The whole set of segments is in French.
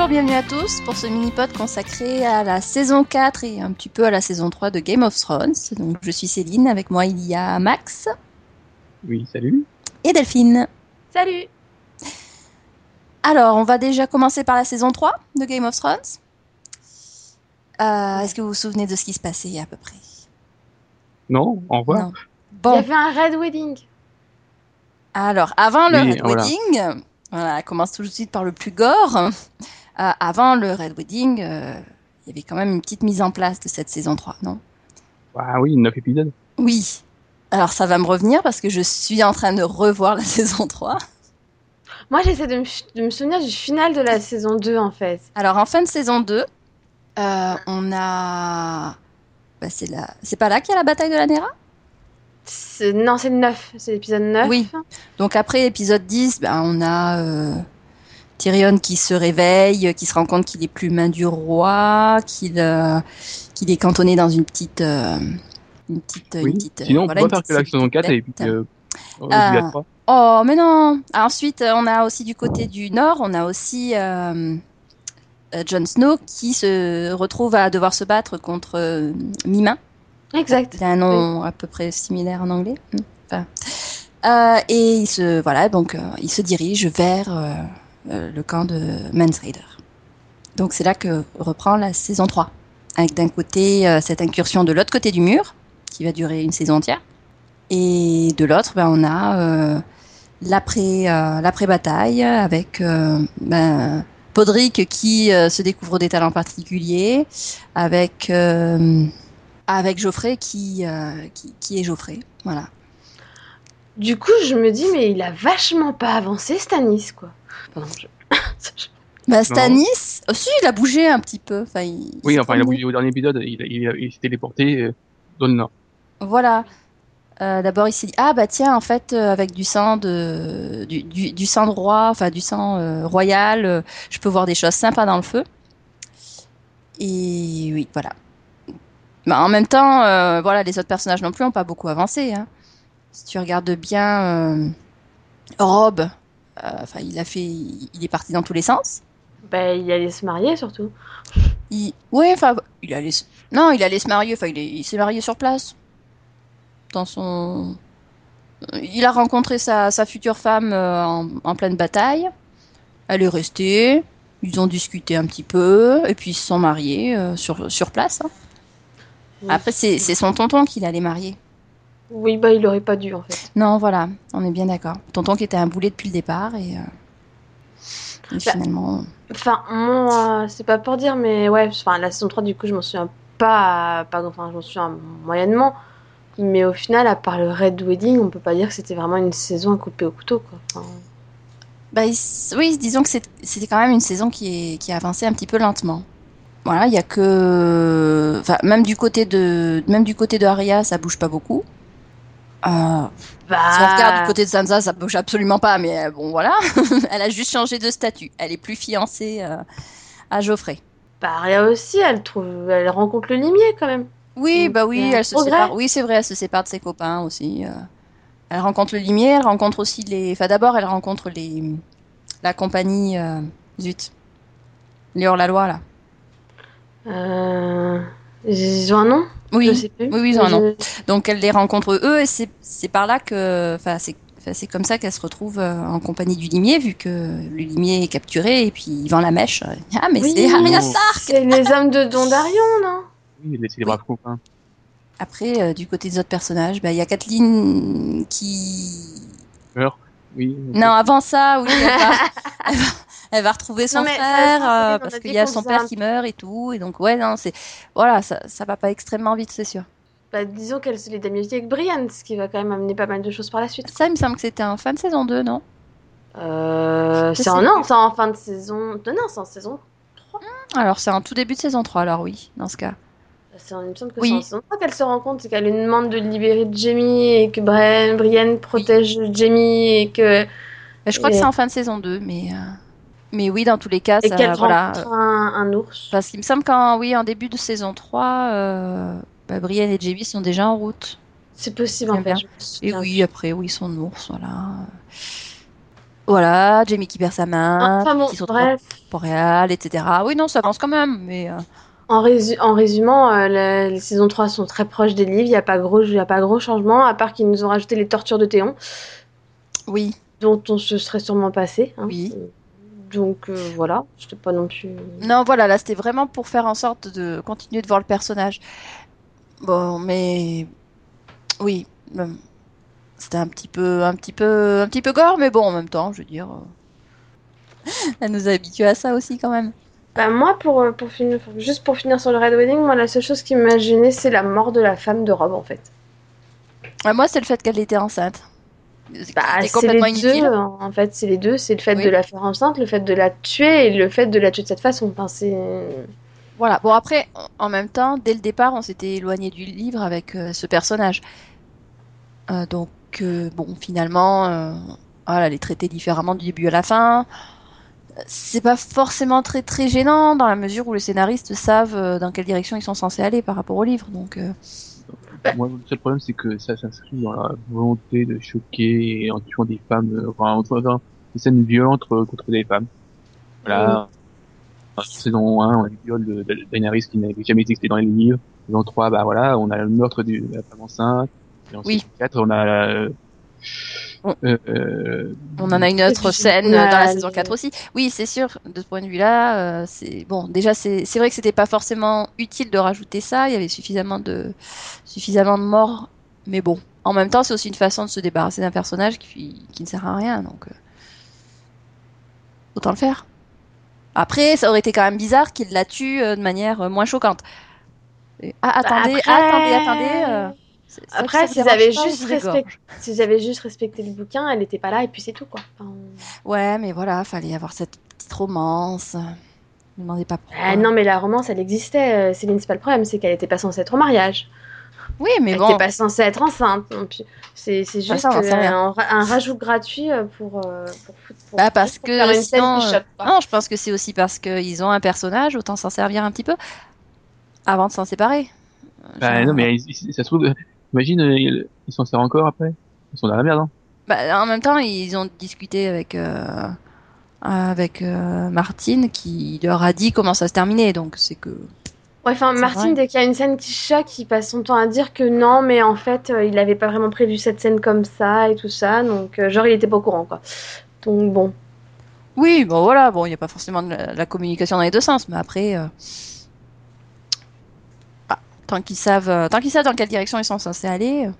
Bonjour, bienvenue à tous pour ce mini-pod consacré à la saison 4 et un petit peu à la saison 3 de Game of Thrones. Donc, je suis Céline, avec moi il y a Max. Oui, salut. Et Delphine. Salut. Alors, on va déjà commencer par la saison 3 de Game of Thrones. Euh, Est-ce que vous vous souvenez de ce qui se passait à peu près? Non, au revoir. Non. Il y Bon, avait un Red Wedding. alors, avant le Oui, Red voilà. Wedding, voilà, on commence tout de suite par le plus gore. Euh, avant le Red Wedding, euh, il y avait quand même une petite mise en place de cette saison 3, non? Ah oui, 9 épisodes. Oui. Alors ça va me revenir parce que je suis en train de revoir la saison 3. Moi, j'essaie de me, de me souvenir du final de la saison 2, en fait. Alors en fin de saison 2, euh, on a... Bah, c'est la... c'est pas là qu'il y a la bataille de la Nera? C'est- Non, c'est le 9. C'est l'épisode 9. Oui. Donc après épisode 10, bah, on a euh, Tyrion qui se réveille, qui se rend compte qu'il est plus main du roi, qu'il euh, qu'il est cantonné dans une petite... euh, une petite, une petite, Sinon, voilà, on peut faire que petite la saison 4 et puis euh. Oh, mais non Ah, Ensuite, on a aussi du côté du nord, on a aussi Jon Snow qui se retrouve à devoir se battre contre euh, Mimin. Exact. C'est un nom à peu près similaire en anglais. Enfin, et il se, voilà, donc, euh, il se dirige vers le camp de Mans Raider. Donc c'est là que reprend la saison 3. Avec d'un côté euh, cette incursion de l'autre côté du mur, qui va durer une saison entière. Et de l'autre, ben, on a euh, l'après euh, l'après-bataille avec euh, ben, Podrick qui euh, se découvre des talents particuliers, avec, euh, avec Geoffrey qui, euh, qui, qui est Geoffrey. Voilà. Du coup, je me dis, mais il a vachement pas avancé, Stanis, quoi. Pardon, je... Bah, Stanis, oh, si, il a bougé un petit peu. Enfin, il, Oui, enfin, il a bougé au dernier épisode, il, il, il s'est téléporté euh, dans le nord. Voilà. Euh, D'abord, il s'est dit ah bah tiens en fait euh, avec du sang de du, du, du sang de roi, enfin du sang euh, royal, euh, je peux voir des choses sympas dans le feu. Et oui, voilà. Bah, en même temps, euh, voilà, les autres personnages non plus ont pas beaucoup avancé. Hein. Si tu regardes bien, euh, Rob, euh, enfin il a fait, il est parti dans tous les sens. bah, il allait se marier, surtout. Il... Ouais, enfin, il allait se... Non, il allait se marier, enfin, il est- il s'est marié sur place. Dans son... Il a rencontré sa, sa future femme euh, en, en pleine bataille. Elle est restée. Ils ont discuté un petit peu. Et puis ils se sont mariés euh, sur, sur place. hein. Oui. Après, c'est c'est son tonton qui l'allait marier. Oui, bah, il aurait pas dû, en fait. Non, voilà, on est bien d'accord. Tonton qui était un boulet depuis le départ. Et, euh, et Bah, finalement... Enfin, moi, c'est pas pour dire, mais ouais, enfin, la saison 3, du coup, je m'en souviens pas, pas enfin, je m'en souviens moyennement. Mais au final, à part le Red Wedding, on peut pas dire que c'était vraiment une saison à couper au couteau, quoi. Enfin, Bah, oui, disons que c'était quand même une saison qui, est, qui a avancé un petit peu lentement. Voilà, il y a que, enfin, même du côté de, même du côté de Arya, ça bouge pas beaucoup. Euh, bah, si on regarde du côté de Sansa, ça bouge absolument pas, mais euh, bon, voilà. elle a juste changé de statut. Elle est plus fiancée euh, à Geoffrey. bah, Arya aussi, elle trouve, elle rencontre le limier quand même. Oui, Donc, bah oui, elle se progrès. sépare. Oui, c'est vrai, elle se sépare de ses copains aussi. euh. Elle rencontre le limier, elle rencontre aussi les. Enfin, d'abord, elle rencontre les la compagnie. Zut. Les hors-la-loi, là. Euh... Ils ont un nom? Oui. Je sais plus. Oui, oui, ils ont. Je- Donc elle les rencontre eux et c'est par là que, enfin c'est comme ça qu'elle se retrouve euh, en compagnie du limier vu que le limier est capturé et puis il vend la mèche. Ah mais Oui. c'est Arya. Stark. C'est les hommes de Dondarion, non? Oui, c'est des braves copains. Après euh, du côté des autres personnages, bah, il y a Kathleen qui Meurt. Oui. non avant ça oui elle va, elle va, retrouver son Non, mais ça, frère euh, parce qu'il y a son père un- qui meurt et tout et donc ouais non c'est voilà ça ça va pas extrêmement vite c'est sûr. Bah, disons qu'elle se lie d'amitié avec Brian, ce qui va quand même amener pas mal de choses par la suite. Ça il me semble que c'était en fin de saison 2 non? Euh, c'est en, non, en fin de saison. Non, non, c'est en saison. Alors c'est en tout début de saison 3 alors oui dans ce cas. C'est en, il me semble que Oui. c'est en saison 3 qu'elle se rend compte, c'est qu'elle lui demande de libérer Jamie et que Brian, Brian protège Jamie et que Mais je crois Et- que c'est en fin de saison 2, mais, euh, mais oui, dans tous les cas, et ça, voilà. un, un ours. Parce qu'il me semble qu'en oui, en début de saison 3, euh, bah, Brienne et Jamie sont déjà en route. C'est possible en fait. Et oui, après, oui, son ours, voilà. Voilà, Jamie qui perd sa main, Enfin bon, qui à bref. Montréal, etc. Oui, non, ça avance quand même, mais euh, En, résu- en résumant, euh, la- les saisons 3 sont très proches des livres. Il n'y a, pas gros- y a pas gros changement, à part qu'ils nous ont rajouté les tortures de Théon, oui, dont on se serait sûrement passé. hein. Oui. Donc euh, voilà, je n'étais pas non plus. Non, voilà, là, c'était vraiment pour faire en sorte de continuer de voir le personnage. Bon, mais oui, euh, c'était un petit peu, un petit peu, un petit peu gore, mais bon, en même temps, je veux dire, euh, elle nous a habitués à ça aussi quand même. Bah, moi, pour, euh, pour finir, juste pour finir sur le Red Wedding, moi, la seule chose qui m'a gênée, c'est la mort de la femme de Rob, en fait. Ouais, moi, c'est le fait qu'elle était enceinte. Bah, c'est complètement les inutile. deux, en fait, c'est les deux. C'est le fait Oui. de la faire enceinte, le fait de la tuer et le fait de la tuer de cette façon. Enfin, c'est... Voilà. Bon, après, en- même temps, dès le départ, on s'était éloigné du livre avec euh, ce personnage. Euh, donc, euh, bon, finalement, voilà, elle est traitée différemment du début à la fin. C'est pas forcément très très gênant dans la mesure où les scénaristes savent dans quelle direction ils sont censés aller par rapport au livre. Donc, Moi, le seul problème, c'est que ça s'inscrit dans la volonté de choquer et en tuant des femmes, euh, enfin, en faisant des scènes violentes euh, contre des femmes. Voilà. En saison 1, on a le viol de, de Daenerys qui n'avait jamais existé dans les livres. Saison 3, bah voilà, on a le meurtre du- de la femme enceinte. Et en Oui. saison 4, on a la, On- euh, on en a une autre scène dans la saison 4 aussi. Oui, c'est sûr, de ce point de vue-là, euh, c'est bon. Déjà, c'est vrai que c'était pas forcément utile de rajouter ça. Il y avait suffisamment de suffisamment de morts, mais bon. En même temps, c'est aussi une façon de se débarrasser d'un personnage qui, qui ne sert à rien, donc euh, autant le faire. Après, ça aurait été quand même bizarre qu'il la tue euh, de manière euh, moins choquante. Et- ah, attendez, après- attendez, attendez. euh, Après, s'ils avaient juste j'avais juste respecté le bouquin, elle n'était pas là et puis c'est tout quoi. Enfin, Ouais, mais voilà, fallait avoir cette petite romance. Ne me demandez pas pourquoi. ah, non, mais la romance, elle existait. euh, Céline, c'est pas le problème, c'est qu'elle n'était pas censée être au mariage. Oui, mais elle bon. n'était pas censée être enceinte. C'est c'est juste ça, euh, un, ra- un rajout gratuit euh, pour, euh, pour, Bah, parce pour que faire une sinon. Non, je pense que c'est aussi parce qu'ils ont un personnage, autant s'en servir un petit peu avant de s'en séparer. bah, non, mais ça se trouve, imagine, euh, ils s'en servent encore après? Ils sont dans la merde, hein. bah, en même temps, ils ont discuté avec euh, avec euh, Martine qui leur a dit comment ça se terminait, donc c'est que Ouais, enfin, Martine, vrai. dès qu'il y a une scène qui choque, il passe son temps à dire que non, mais en fait, euh, il avait pas vraiment prévu cette scène comme ça et tout ça. Donc, euh, genre, il était pas au courant, quoi. Donc, bon. oui, bon voilà, bon, il n'y a pas forcément de la, la communication dans les deux sens, mais après, euh, tant qu'ils savent, euh, tant qu'ils savent dans quelle direction ils sont censés aller. euh,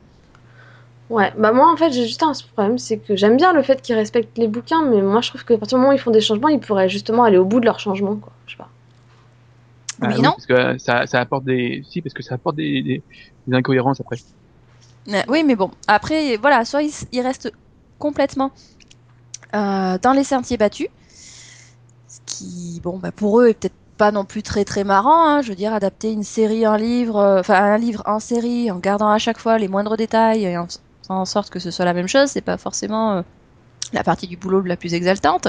Ouais, bah moi en fait j'ai juste un problème, c'est que j'aime bien le fait qu'ils respectent les bouquins, mais moi je trouve qu'à partir du moment où ils font des changements, ils pourraient justement aller au bout de leurs changements, quoi. Je sais pas. Oui, Ah non Parce que euh, ça, ça apporte des, si, parce que ça apporte des, des, des incohérences après. Oui, mais bon, après, voilà, soit ils, ils restent complètement euh, dans les sentiers battus, ce qui, bon, bah, pour eux, est peut-être pas non plus très très marrant. hein. Je veux dire, adapter une série en livre, euh, enfin un livre en série, en gardant à chaque fois les moindres détails et en faisant en sorte que ce soit la même chose, c'est pas forcément euh, la partie du boulot la plus exaltante.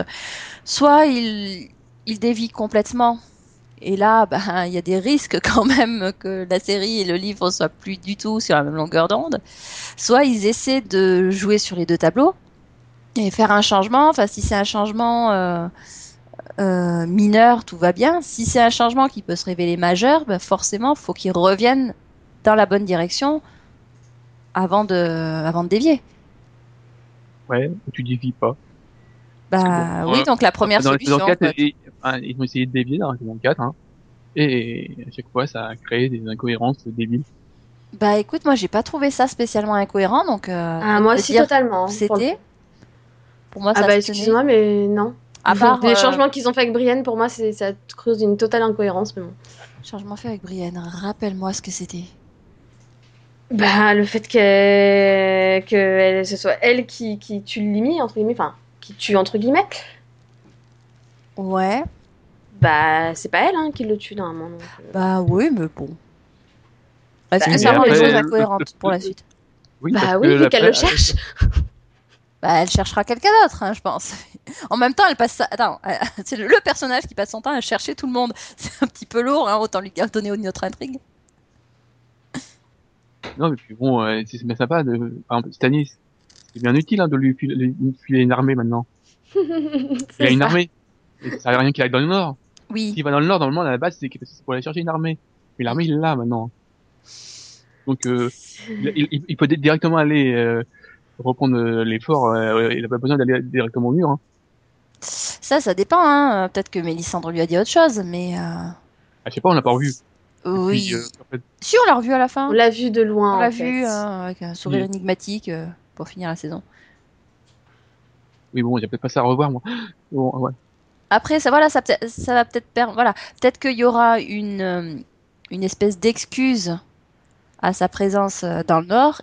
Soit ils, ils dévient complètement. Et là, ben, il y a des risques quand même que la série et le livre soient plus du tout sur la même longueur d'onde. Soit ils essaient de jouer sur les deux tableaux et faire un changement. Enfin, si c'est un changement euh, euh, mineur, tout va bien. Si c'est un changement qui peut se révéler majeur, ben forcément, faut qu'ils reviennent dans la bonne direction avant de, avant de dévier. Ouais, tu dévies pas. Bah bon, oui, euh, donc la première dans solution. saison 4, quoi. ils, ont essayé de dévier dans la saison 4, hein. Et à chaque fois, ça a créé des incohérences débiles. Bah écoute, moi j'ai pas trouvé ça spécialement incohérent, donc. euh, Ah, moi aussi totalement. C'était. Pour moi, Ah ça bah excuse-moi, mais non. À part les euh, changements qu'ils ont fait avec Brienne, pour moi, c'est ça creuse une totale incohérence, mais bon. changement fait avec Brienne. Rappelle-moi ce que c'était. Bah le fait que que elle- ce soit elle qui qui tue Limi entre guillemets, enfin qui tue entre guillemets. Ouais. Bah c'est pas elle hein, qui le tue normalement. donc, euh. Bah oui, mais bon. Est-ce Bah, que ça mais rend les choses incohérentes pour la suite Oui, Bah oui, vu qu'elle le cherche. Bah elle cherchera quelqu'un d'autre, hein, je pense. En même temps, elle passe ça. Attends, euh, c'est le, personnage qui passe son temps à chercher tout le monde. C'est un petit peu lourd, hein, autant lui donner une autre intrigue. Non, mais puis bon, euh, c'est bien sympa de, par exemple, Stanis, c'est bien utile, hein, de lui filer, une armée maintenant. Il a une armée. Et ça sert à rien qu'il aille dans le nord. Oui. S'il va dans le nord, normalement, à la base, c'est pour aller chercher une armée. Mais l'armée, il l'a maintenant. Donc, euh, il, il, il, peut directement aller euh, reprendre euh, l'effort. Euh, il n'a pas besoin d'aller directement au mur. Hein. Ça, ça dépend. Hein. Peut-être que Mélissandre lui a dit autre chose, mais. Euh... Ah, je sais pas, on l'a pas revu. Oui. Puis, euh, en fait, Si, on l'a revu à la fin. On l'a vu de loin. On l'a vu euh, avec un sourire Oui. énigmatique euh, pour finir la saison. oui, bon, il y a peut-être pas ça à revoir, moi. Bon, ouais. Après, ça, voilà, ça, va peut-être perdre. Voilà, peut-être qu'il y aura une, une espèce d'excuse à sa présence dans le Nord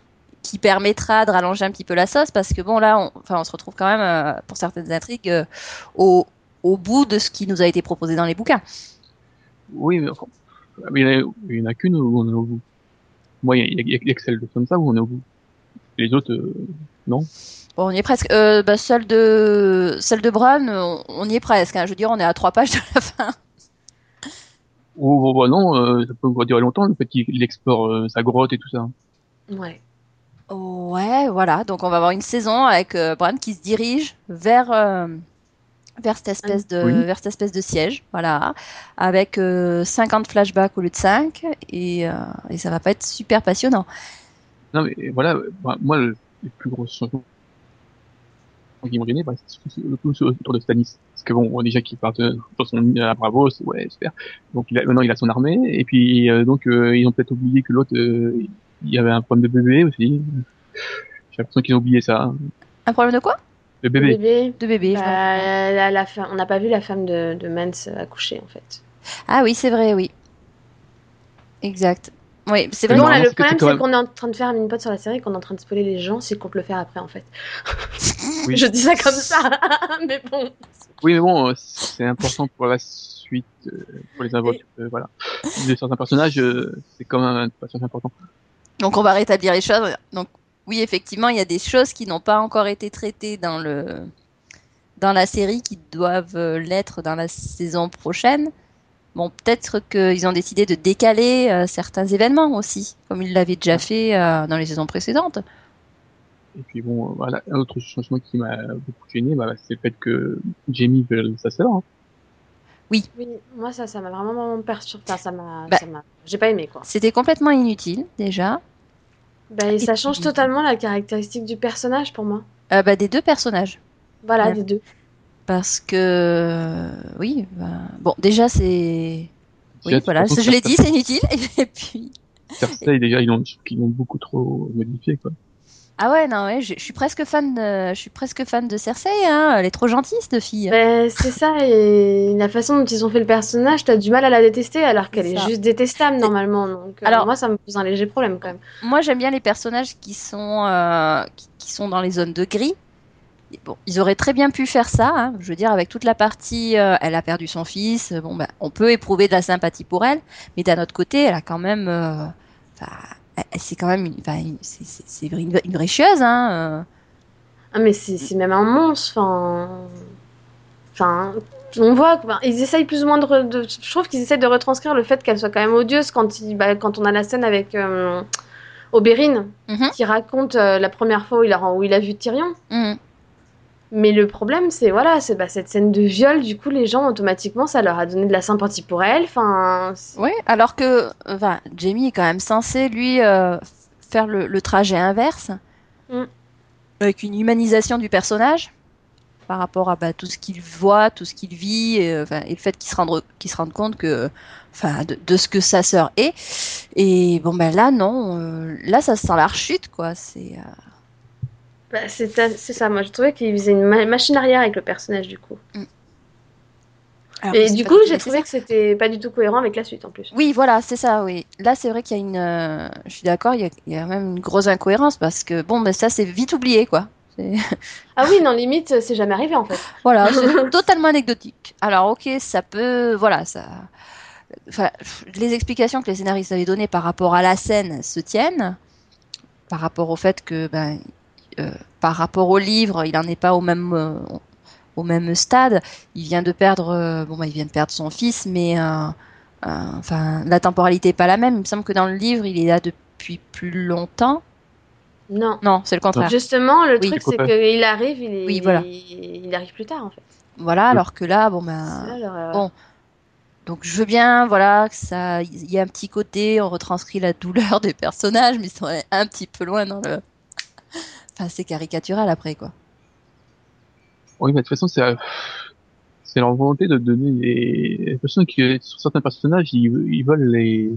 qui permettra de rallonger un petit peu la sauce parce que bon, là, on, enfin, on se retrouve quand même euh, pour certaines intrigues euh, au, au bout de ce qui nous a été proposé dans les bouquins. Oui, mais enfin, il y en a, qu'une où on est au bout. Moi, il y a, il y que celle de Sansa où on est au bout. Les autres, euh, non. Bon, on y est presque. Euh, bah, celle de celle de Bran, on, on y est presque. hein. Je veux dire, on est à trois pages de la fin. Oh, oh, bah non, euh, ça peut durer longtemps, le fait qu'il explore euh, sa grotte et tout ça. Ouais. Ouais, voilà. Donc on va avoir une saison avec euh, Bran qui se dirige vers euh, vers cette espèce de Oui. vers cette espèce de siège, voilà, avec euh, 50 flashbacks au lieu de 5 et euh, et ça va pas être super passionnant. Non, mais voilà, euh, moi, le, plus grosses changements qui m'ont gêné, bah, c'est surtout autour de Stannis. Parce que bon, déjà qu'il part euh, sur son île à Bravo, c'est ouais, super. Donc il a, maintenant il a son armée, et puis euh, donc euh, ils ont peut-être oublié que l'autre, euh, il y avait un problème de bébé aussi. J'ai l'impression qu'ils ont oublié ça. Un problème de quoi? Le Le bébé. bébé. De bébé. je Bah, la, la on n'a pas vu la femme de, de Mance accoucher en fait. Ah oui, c'est vrai, oui. Exact. Oui, c'est Mais vrai. Bon, le problème, c'est même- qu'on est en train de faire un mini-pod sur la série, qu'on est en train de spoiler les gens, c'est qu'on peut le faire après, en fait. Oui. Je dis ça comme ça, mais bon. Oui, mais bon, c'est important pour la suite, euh, pour les invoques, euh, voilà. De certains personnages, euh, c'est quand même un passage important. Donc on va rétablir les choses. Donc oui, effectivement, il y a des choses qui n'ont pas encore été traitées dans le dans la série qui doivent euh, l'être dans la saison prochaine. Bon, peut-être qu'ils ont décidé de décaler euh, certains événements aussi, comme ils l'avaient déjà fait euh, dans les saisons précédentes. Et puis bon, voilà, un autre changement qui m'a beaucoup gêné, bah, c'est le fait que Jamie veut sa sœur. hein. Oui, moi, ça, ça m'a vraiment, perturbé. Enfin, ça m'a, Bah. ça m'a, j'ai pas aimé, quoi. C'était complètement inutile déjà. Bah, et ça change totalement la caractéristique du personnage pour moi. Euh, bah, des deux personnages. Voilà, Ouais. des deux. Parce que oui, bah, bon, déjà c'est oui, voilà, je l'ai dit, c'est inutile. Et puis Cersei, déjà, ils l'ont, ils l'ont beaucoup trop modifié, quoi. Ah ouais, non, ouais, je, je suis presque fan de, je suis presque fan de Cersei, hein. Elle est trop gentille, cette fille. Bah, c'est ça, et la façon dont ils ont fait le personnage, t'as du mal à la détester, alors qu'elle est juste détestable, normalement. Donc, euh, Alors- moi, ça me pose un léger problème, quand même. Moi, j'aime bien les personnages qui sont, euh, qui, qui sont dans les zones de gris. Bon, ils auraient très bien pu faire ça. hein. Je veux dire, avec toute la partie, euh, elle a perdu son fils. Bon, ben, on peut éprouver de la sympathie pour elle, mais d'un autre côté, elle a quand même, euh, c'est quand même, une, une- c'est- une, une vraie chieuse, hein. euh. Ah, mais c'est même un monstre, enfin. On voit, ils essayent plus ou moins de, Je trouve qu'ils essayent de retranscrire le fait qu'elle soit quand même odieuse quand, il, bah, quand on a la scène avec euh, Oberyn, Mhm. qui raconte euh, la première fois où il, a, où il a vu Tyrion. Mhm. Mais le problème, c'est voilà, c'est bah, cette scène de viol, du coup, les gens, automatiquement, ça leur a donné de la sympathie pour elle. Enfin. Oui, alors que, enfin, Jamie est quand même censé lui euh, faire le, le trajet inverse, Mm. avec une humanisation du personnage par rapport à bah, tout ce qu'il voit, tout ce qu'il vit, et, euh, enfin, et le fait qu'il se rende qu'il se rende compte que, enfin, de, de ce que sa sœur est. Et bon ben là non, euh, là ça sent la rechute quoi. C'est euh, Bah, c'est c'est ça, moi je trouvais qu'il faisait une ma- machine arrière avec le personnage du coup. alors que Et du coup, j'ai trouvé que c'était pas du tout cohérent avec la suite en plus. Oui, voilà, c'est ça, oui. Là, c'est vrai qu'il y a une. euh, je suis d'accord, il y, a, il y a même une grosse incohérence parce que, bon, ben ça, c'est vite oublié, quoi. Ah oui, non, limite, c'est jamais arrivé en fait. Voilà, c'est totalement anecdotique. Alors, ok, ça peut. Voilà, ça. Enfin, les explications que les scénaristes avaient données par rapport à la scène se tiennent. Par rapport au fait que, ben, par rapport au livre, il n'en est pas au même. euh, au même stade, il vient de perdre, euh, bon, bah, il vient de perdre son fils, mais euh, euh, enfin, la temporalité est pas la même. Il me semble que dans le livre, il est là depuis plus longtemps. Non. Non, c'est le contraire. Justement, le Oui. truc, C'est qu'il arrive, il, est... Oui, voilà. il arrive plus tard, en fait. Voilà, alors que là, bon ben, là, bon. donc je veux bien, voilà, que ça, il y a un petit côté, on retranscrit la douleur des personnages, mais ils sont un petit peu loin dans le. Enfin, c'est caricatural après, quoi. Oui, mais de toute façon, c'est, euh, c'est leur volonté de donner des, les personnes qui, sur certains personnages, ils, ils veulent les,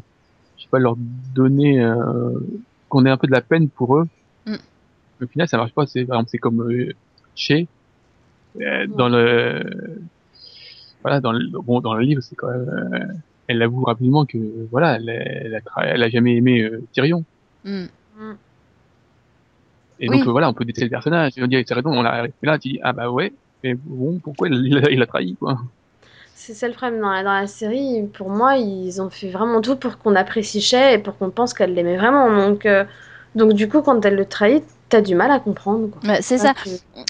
je sais pas, leur donner, euh, qu'on ait un peu de la peine pour eux. Mm. Au final, ça marche pas. C'est, par exemple, c'est comme euh, chez, euh, dans le, voilà, dans le, bon, dans le livre, c'est quand même, euh, elle avoue rapidement que, voilà, elle, elle, a, tra- elle a jamais aimé euh, Tyrion. Hmm. Et Oui. donc euh, voilà, on peut détester le personnage. Et on dit, c'est raison, on l'a arrêté là, tu dis, ah bah ouais, mais bon, pourquoi il, a, il a trahi, quoi? C'est ça le problème dans la, dans la série. Pour moi, ils ont fait vraiment tout pour qu'on apprécie Shay et pour qu'on pense qu'elle l'aimait vraiment. Donc, euh, donc du coup, quand elle le trahit, t'as du mal à comprendre. c'est ça.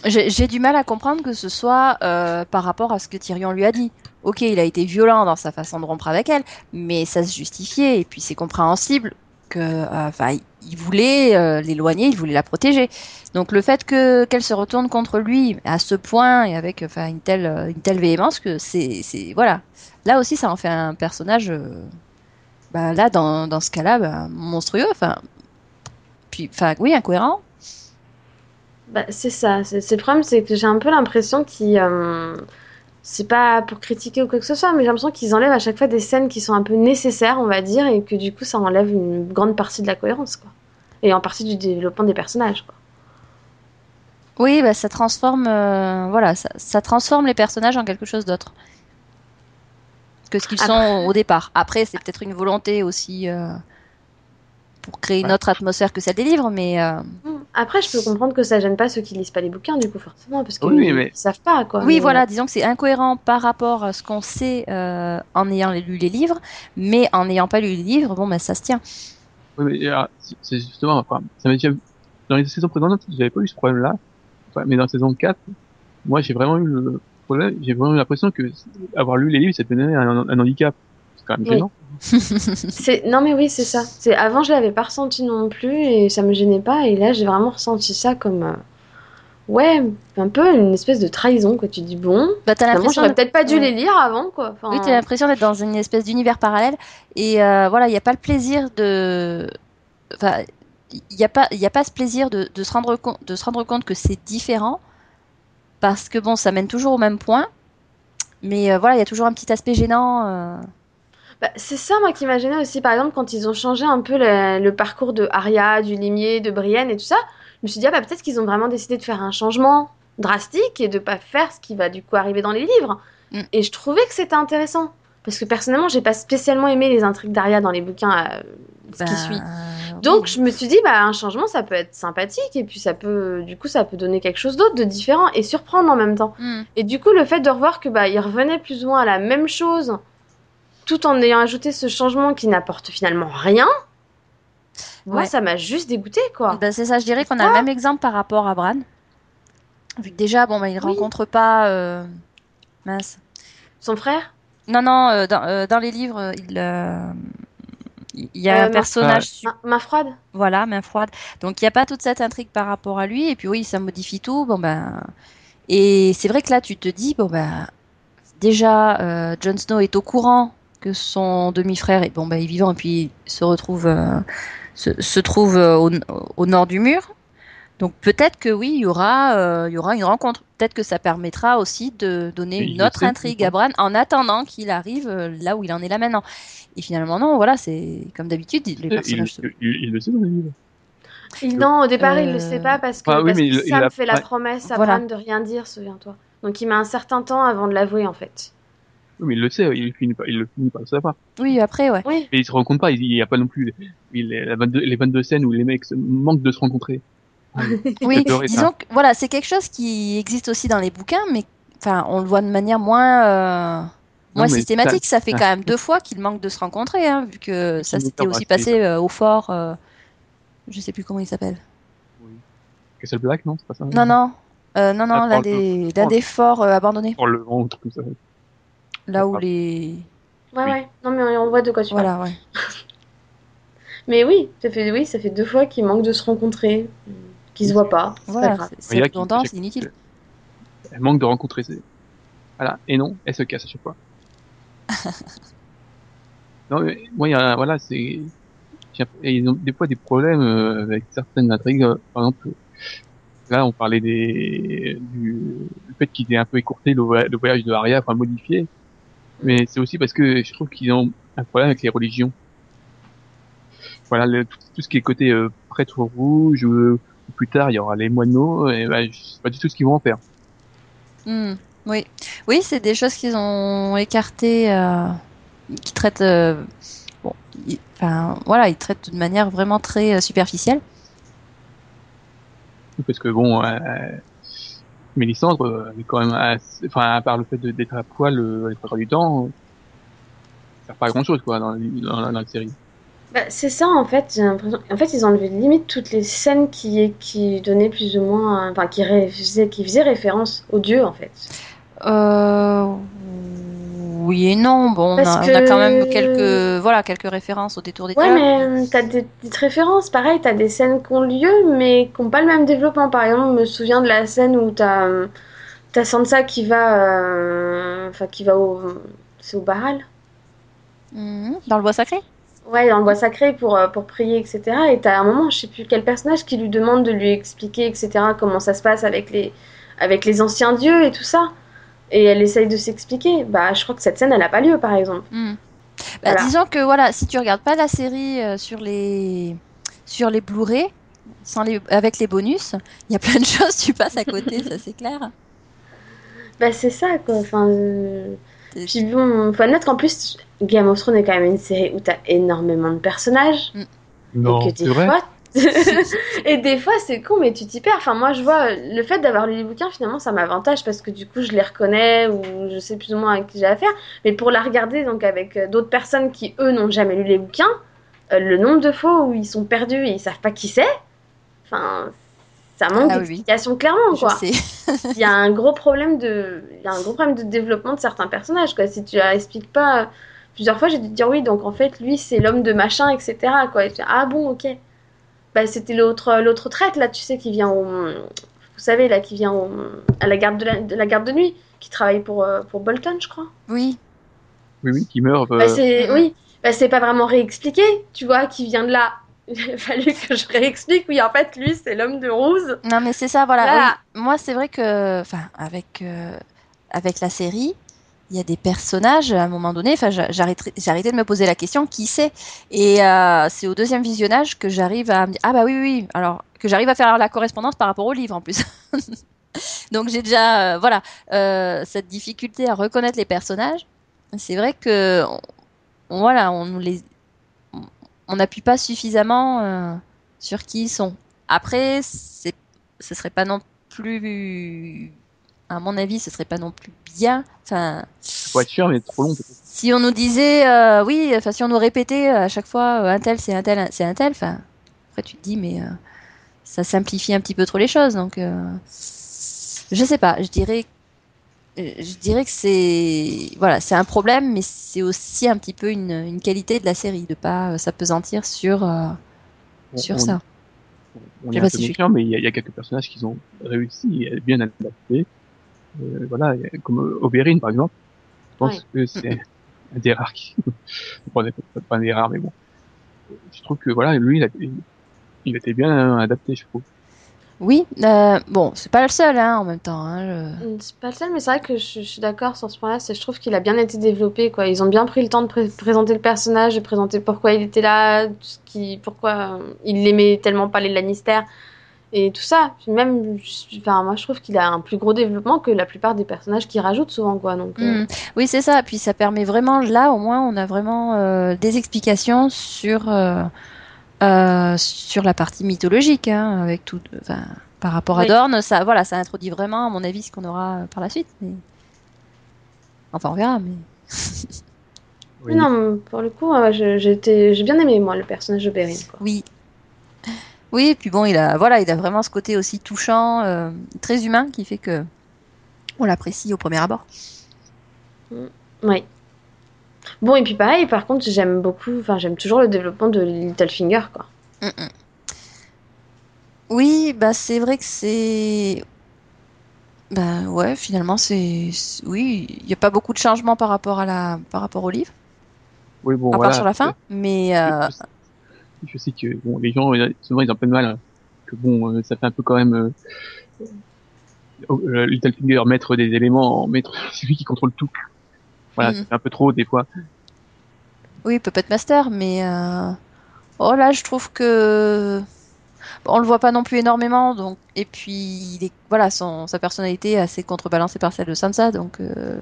J'ai du mal à comprendre que ce soit euh, par rapport à ce que Tyrion lui a dit. Ok, il a été violent dans sa façon de rompre avec elle, mais ça se justifiait et puis c'est compréhensible que, euh, il voulait euh, l'éloigner, il voulait la protéger. Donc le fait que qu'elle se retourne contre lui à ce point et avec, enfin, une telle, euh, une telle véhémence que c'est, voilà. Là aussi, ça en fait un personnage, bah là, dans, dans ce cas-là, bah, monstrueux. Enfin, puis, enfin, oui, incohérent. Bah, c'est ça. C'est le problème, c'est que j'ai un peu l'impression qu'ils. euh, c'est pas pour critiquer ou quoi que ce soit, mais j'ai l'impression qu'ils enlèvent à chaque fois des scènes qui sont un peu nécessaires, on va dire, et que du coup, ça enlève une grande partie de la cohérence, quoi. Et en partie du développement des personnages, quoi. Oui, bah, ça transforme, euh, voilà, ça, ça transforme les personnages en quelque chose d'autre que ce qu'ils sont au départ. Après, c'est peut-être une volonté aussi euh, pour créer une Ouais. autre atmosphère que celle des livres, mais euh, Après, je peux comprendre que ça gêne pas ceux qui lisent pas les bouquins, du coup, forcément, parce qu'ils Oui, mais- savent pas, quoi. oui, Mais- voilà, disons que c'est incohérent par rapport à ce qu'on sait euh, en ayant lu les livres, mais en n'ayant pas lu les livres, bon, bah, ça se tient. Oui, mais alors, c'est- justement, enfin, ça m'a déjà, dans les saisons précédentes, j'avais pas eu ce problème-là. Enfin, mais dans la saison 4, moi, j'ai vraiment eu le problème, j'ai vraiment eu l'impression que avoir lu les livres, ça te donnait un, un handicap. C'est quand même Oui. gênant. C'est non mais oui c'est ça. C'est avant je l'avais pas ressenti non plus et ça me gênait pas et là j'ai vraiment ressenti ça comme euh, ouais un peu une espèce de trahison quoi. Tu dis bon Bah, t'as l'impression j'aurais peut-être pas dû Ouais. les lire avant quoi. Enfin, Oui, tu as l'impression d'être dans une espèce d'univers parallèle et euh, voilà, il n'y a pas le plaisir de, enfin, il n'y a pas, il y a pas ce plaisir de, de se rendre compte, de se rendre compte que c'est différent parce que bon, ça mène toujours au même point, mais euh, voilà, il y a toujours un petit aspect gênant. euh. Bah, c'est ça moi qui m'a gêné aussi par exemple quand ils ont changé un peu le, le parcours de Arya, du Limier, de Brienne et tout ça. Je me suis dit ah bah peut-être qu'ils ont vraiment décidé de faire un changement drastique et de pas faire ce qui va du coup arriver dans les livres. Mm. Et je trouvais que c'était intéressant. Parce que personnellement, j'ai pas spécialement aimé les intrigues d'Arya dans les bouquins, euh, ce qui Bah, suit. oui. Donc je me suis dit bah un changement ça peut être sympathique et puis ça peut du coup ça peut donner quelque chose d'autre de différent et surprendre en même temps. Hmm. Et du coup le fait de revoir que bah il revenait plus ou moins à la même chose tout en ayant ajouté ce changement qui n'apporte finalement rien. Moi ça m'a juste dégoûté quoi. Ben, c'est ça, je dirais qu'on a le même exemple par rapport à Bran. Vu que déjà, bon, ben, il Oui. rencontre pas, euh, mince. Son frère? Non, non, euh, dans, euh, dans les livres, il, il y a un personnage main, main froide? Voilà, main froide. Donc il n'y a pas toute cette intrigue par rapport à lui. Et puis oui, ça modifie tout. Bon ben, et c'est vrai que là, tu te dis bon ben, déjà, Jon Snow est au courant que son demi-frère est bon ben est vivant et puis se retrouve euh, se, se trouve euh, au, au nord du mur. Donc peut-être que oui, il y aura euh, il y aura une rencontre. Peut-être que ça permettra aussi de donner Et une autre intrigue à Bran en attendant qu'il arrive là où il en est là maintenant. Et finalement non, voilà, c'est comme d'habitude, les Il, personnages se il, il le sait dans les livres. Il, non au départ il Euh, le sait pas parce que, Ah oui, parce mais que il- il Sam a- fait la promesse à Voilà. Bran de rien dire souviens-toi. Donc il met un certain temps avant de l'avouer en fait. Oui, mais il le sait, il finit par, il le finit par le savoir. Oui, après ouais. Oui. Mais il se rend compte pas, il n'y a pas non plus il, la 22, les 22 scènes où les mecs manquent de se rencontrer. Oui, pleurer, ça. disons que voilà, c'est quelque chose qui existe aussi dans les bouquins, mais enfin, on le voit de manière moins, euh, systématique. Ça fait quand même deux fois qu'ils manquent de se rencontrer, hein, vu que ça s'était aussi passé euh, au fort. euh, je sais plus comment il s'appelle. Castle Black, non C'est pas ça? Non, non, euh, non, non, Ah, l'un des, le- forts euh, abandonnés, Pour le vent ça. Là où les, Ouais Oui. ouais. Non mais on voit de quoi tu parles. voilà, ouais. Mais oui, ça fait, oui, ça fait deux fois qu'ils manquent de se rencontrer, qu'ils se voient pas. Voilà, c'est- redondant, c'est inutile. Elle manque de rencontrer ses... Voilà. Et non, elle se casse à chaque fois. non, mais moi, il y a, voilà, c'est, ils ont des fois des problèmes euh, avec certaines intrigues. Par exemple, là, on parlait des, du, du fait qu'ils aient un peu écourté le voyage de Arya, enfin modifié. Mais c'est aussi parce que je trouve qu'ils ont un problème avec les religions. Voilà, le- tout, tout ce qui est côté euh, prêtre rouge, ou, ou plus tard, il y aura les moineaux, et bah, je sais pas du tout ce qu'ils vont en faire. Hmm, Oui, oui, c'est des choses qu'ils ont écartées, euh, qui traitent, euh, bon, enfin, voilà, ils traitent de manière vraiment très euh, superficielle. parce que bon, Mélissandre, euh, est quand même, assez- enfin, à part le fait d'être à poil euh, les trois quarts du temps, euh, ça sert pas à grand chose quoi dans, dans, la- dans la série. Bah, c'est ça en fait, j'ai l'impression. En fait, ils ont enlevé limite toutes les scènes qui, qui donnaient plus ou moins. Enfin, qui, ré- faisaient, qui faisaient référence aux dieux en fait. Euh, oui et non. Bon, on a, Parce on a quand même quelques, voilà, quelques références au détour des Ouais, mais euh, t'as des petites références. Pareil, t'as des scènes qui ont lieu, mais qui n'ont pas le même développement. Par exemple, je me souviens de la scène où t'as euh, t'as Sansa qui va. euh, Enfin, qui va au. C'est au Baral Mhm, Dans le bois sacré? Ouais, dans le bois sacré pour, pour prier, etc. Et t'as un moment, je sais plus quel personnage qui lui demande de lui expliquer, etc., comment ça se passe avec les, avec les anciens dieux et tout ça. Et elle essaye de s'expliquer. Bah, je crois que cette scène, elle a pas lieu, par exemple. Hmm. Bah, Voilà. Disons que voilà, si tu regardes pas la série euh, sur les sur les Blu-ray, sans les avec les bonus, il y a plein de choses tu passes à côté, ça c'est clair. Bah, c'est ça, quoi. Enfin, euh, Puis bon, faut admettre qu'en plus, Game of Thrones est quand même une série où t'as énormément de personnages. Non, et que des fois. et des fois, c'est con, mais tu t'y perds. Enfin, moi, je vois le fait d'avoir lu les bouquins, finalement, ça m'avantage parce que du coup, je les reconnais ou je sais plus ou moins à qui j'ai affaire. Mais pour la regarder, donc avec euh, d'autres personnes qui, eux, n'ont jamais lu les bouquins, euh, le nombre de fois où ils sont perdus et ils savent pas qui c'est, enfin, ça manque Ah oui. d'explication clairement, quoi. Il y a un gros problème de, il y a un gros problème de développement de certains personnages, quoi. Si tu expliques pas, plusieurs fois, j'ai dû te dire oui, donc en fait, lui, c'est l'homme de machin, etc., quoi. Et je dis, ah bon, ok. Bah, c'était l'autre, l'autre traite, là, tu sais, qui vient au, vous savez, là, qui vient au, à la garde de la, de la garde de nuit, qui travaille pour, euh, pour Bolton, je crois. Oui. Oui, oui, qui meurt. euh, Bah, c'est, Mhm. oui, bah, c'est pas vraiment réexpliqué, tu vois, qui vient de là. Il a fallu que je réexplique, oui, en fait, lui, c'est l'homme de Rose. Non mais c'est ça voilà. Voilà. oui. Moi c'est vrai que enfin avec euh, avec la série, il y a des personnages à un moment donné, enfin j'ai de me poser la question qui c'est? Et euh, c'est au deuxième visionnage que j'arrive à me dire ah bah oui oui, alors que j'arrive à faire la correspondance par rapport au livre en plus. Donc j'ai déjà euh, voilà euh, cette difficulté à reconnaître les personnages. C'est vrai que on- voilà on les on- n'appuie pas suffisamment sur qui ils sont. Après ce serait pas non plus à mon avis ce serait pas non plus bien enfin Faut être sûr, mais trop long. si on nous disait euh, oui enfin si on nous répétait à chaque fois euh, un tel c'est un tel c'est un tel enfin après tu te dis mais euh, ça simplifie un petit peu trop les choses donc euh, je sais pas je dirais euh, je dirais que c'est voilà c'est un problème mais c'est aussi un petit peu une, une qualité de la série de pas euh, s'apesantir sur euh, On- sur on- ça On est un pas peu méfiant, mais il y, a- il y a quelques personnages qui ont réussi à bien adapter. Euh, voilà, comme euh, Oberyn par exemple. Je pense que c'est un des rares qui, bon, pas pas un des rares, mais bon. Je trouve que voilà, lui, il a, il était bien adapté, je trouve. oui euh, bon c'est pas le seul hein, en même temps hein, je- Mm, C'est pas le seul, mais c'est vrai que je, je suis d'accord sur ce point-là. C'est, je trouve qu'il a bien été développé, quoi. Ils ont bien pris le temps de pré- présenter le personnage, de présenter pourquoi il était là, ce qui, pourquoi euh, il aimait tellement pas les Lannister et tout ça. Puis même, enfin, moi, je trouve qu'il a un plus gros développement que la plupart des personnages qui rajoutent souvent, quoi. Donc, euh, Mm. Oui, c'est ça. Puis ça permet vraiment, là au moins, on a vraiment euh, des explications sur, euh, euh, sur la partie mythologique, hein, avec tout, enfin, par rapport à Oui. Dorne, ça, voilà, ça introduit vraiment, à mon avis, ce qu'on aura par la suite. Mais... Enfin, on verra, mais. mais non, pour le coup, j'ai bien aimé, moi, le personnage de Beren, quoi. Oui. Oui, et puis bon, il a, voilà, il a vraiment ce côté aussi touchant, euh, très humain, qui fait que on l'apprécie au premier abord. Oui. Bon, et puis pareil, par contre, j'aime beaucoup, enfin, j'aime toujours le développement de Littlefinger, quoi. Mm, mm. Oui, bah c'est vrai que c'est. Bah ouais, finalement, c'est. Oui, il n'y a pas beaucoup de changements par rapport, à la... par rapport au livre, Oui, bon, à voilà. part sur la fin. Mais euh, Je, sais- que bon, les gens, euh, souvent, ils ont pas de mal. hein, Que bon, euh, ça fait un peu quand même. Euh, euh, Littlefinger, mettre des éléments, mettre c'est lui qui contrôle tout. Voilà, Mhm. c'est un peu trop des fois. oui, Puppet Master, mais. euh, Oh là, je trouve que. On le voit pas non plus énormément, donc. Et puis, il est... voilà, son... sa personnalité est assez contrebalancée par celle de Sansa, donc. euh,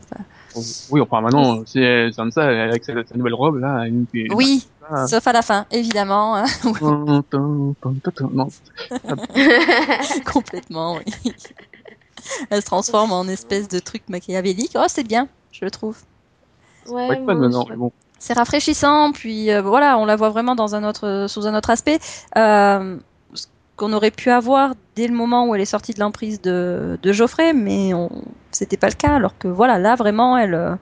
Oui, enfin maintenant, c'est Sansa avec sa, sa nouvelle robe là. une- une- Oui, Ah. sauf à la fin, évidemment. hein. Complètement, oui. Elle se transforme en espèce de truc machiavélique. Oh, c'est bien, je le trouve. Ouais, bon. C'est rafraîchissant, puis euh, voilà, on la voit vraiment dans un autre, sous un autre aspect. Euh, qu'on aurait pu avoir dès le moment où elle est sortie de l'emprise de, de Geoffrey, mais on, c'était pas le cas. Alors que voilà, là vraiment, elle, euh,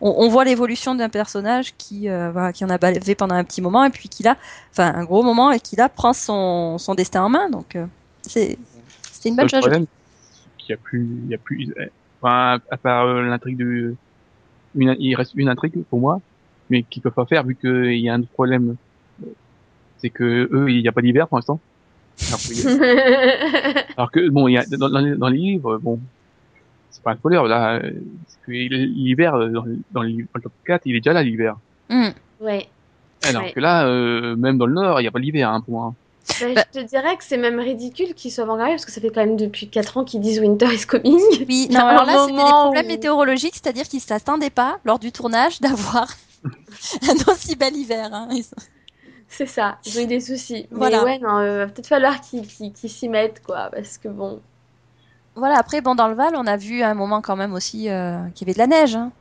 on, on voit l'évolution d'un personnage qui, euh, voilà, qui en a bavé pendant un petit moment et puis qui là, enfin un gros moment et qui là prend son, son destin en main. Donc euh, c'est, c'était une bonne chose. je problème, c'est qu'il y a plus, il y a plus, enfin, à part l'intrigue de, une, il reste une intrigue pour moi, mais qu'ils peuvent pas faire vu qu'il y a un problème. C'est que eux, il n'y a pas d'hiver pour l'instant. Alors, que bon, il y a dans, dans les- dans les livres, bon, c'est pas un spoiler là. euh, l'hiver euh, dans, le- dans le livre- dans le top 4, il est déjà là l'hiver. Hmm. ouais. Alors Ouais. que là, euh, même dans le nord, il n'y a pas l'hiver hein, pour moi. Bah, Bah- Je te dirais que c'est même ridicule qu'ils soient avant parce que ça fait quand même depuis 4 ans qu'ils disent Winter is coming. Oui, non, alors là, c'était des problèmes où- météorologiques, c'est-à-dire qu'ils s'attendaient pas, lors du tournage, d'avoir un aussi bel hiver. hein. C'est ça, ils ont eu des soucis. Voilà. Mais ouais, non, euh, va peut-être falloir qu'ils qu'ils- qu'ils s'y mettent, quoi, parce que bon. Voilà, après, bon, dans le Val, on a vu à un moment quand même aussi euh, qu'il y avait de la neige. hein.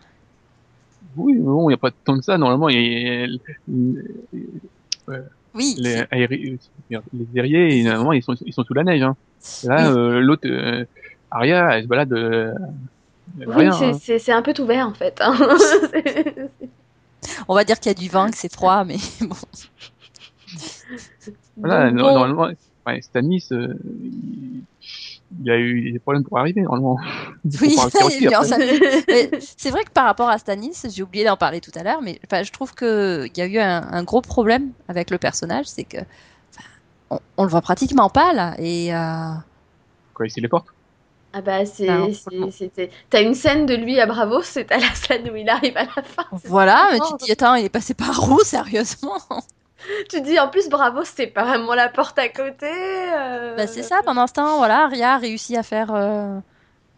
Oui, mais bon, il n'y a pas tant que ça. Normalement, il y a, Oui, les, aéré- les aériers, normalement, ils sont, ils sont sous la neige. Hein. Là, Oui. euh, l'autre, euh, Aria, elle se balade. Euh, Oui, c'est- hein. c'est un peu tout vert en fait. hein. On va dire qu'il y a du vent, que c'est froid, mais bon. Voilà, Donc, no- bon, normalement, ouais, Stanis, euh, il, il a eu des problèmes pour arriver, normalement. Oui, c'est vrai que par rapport à Stanis, j'ai oublié d'en parler tout à l'heure, mais je trouve qu'il y a eu un, un gros problème avec le personnage, c'est que on, on le voit pratiquement pas là, et euh, Quoi, il les porte. Ah bah c'est c'était t'as une scène de lui à Bravo, c'est à la scène où il arrive à la fin. voilà, mais tu te dis attends, il est passé par où, sérieusement? Tu dis en plus Bravo, c'était pas vraiment la porte à côté. euh, Bah, c'est ça, pendant ce temps, voilà, Arya a réussi à faire euh,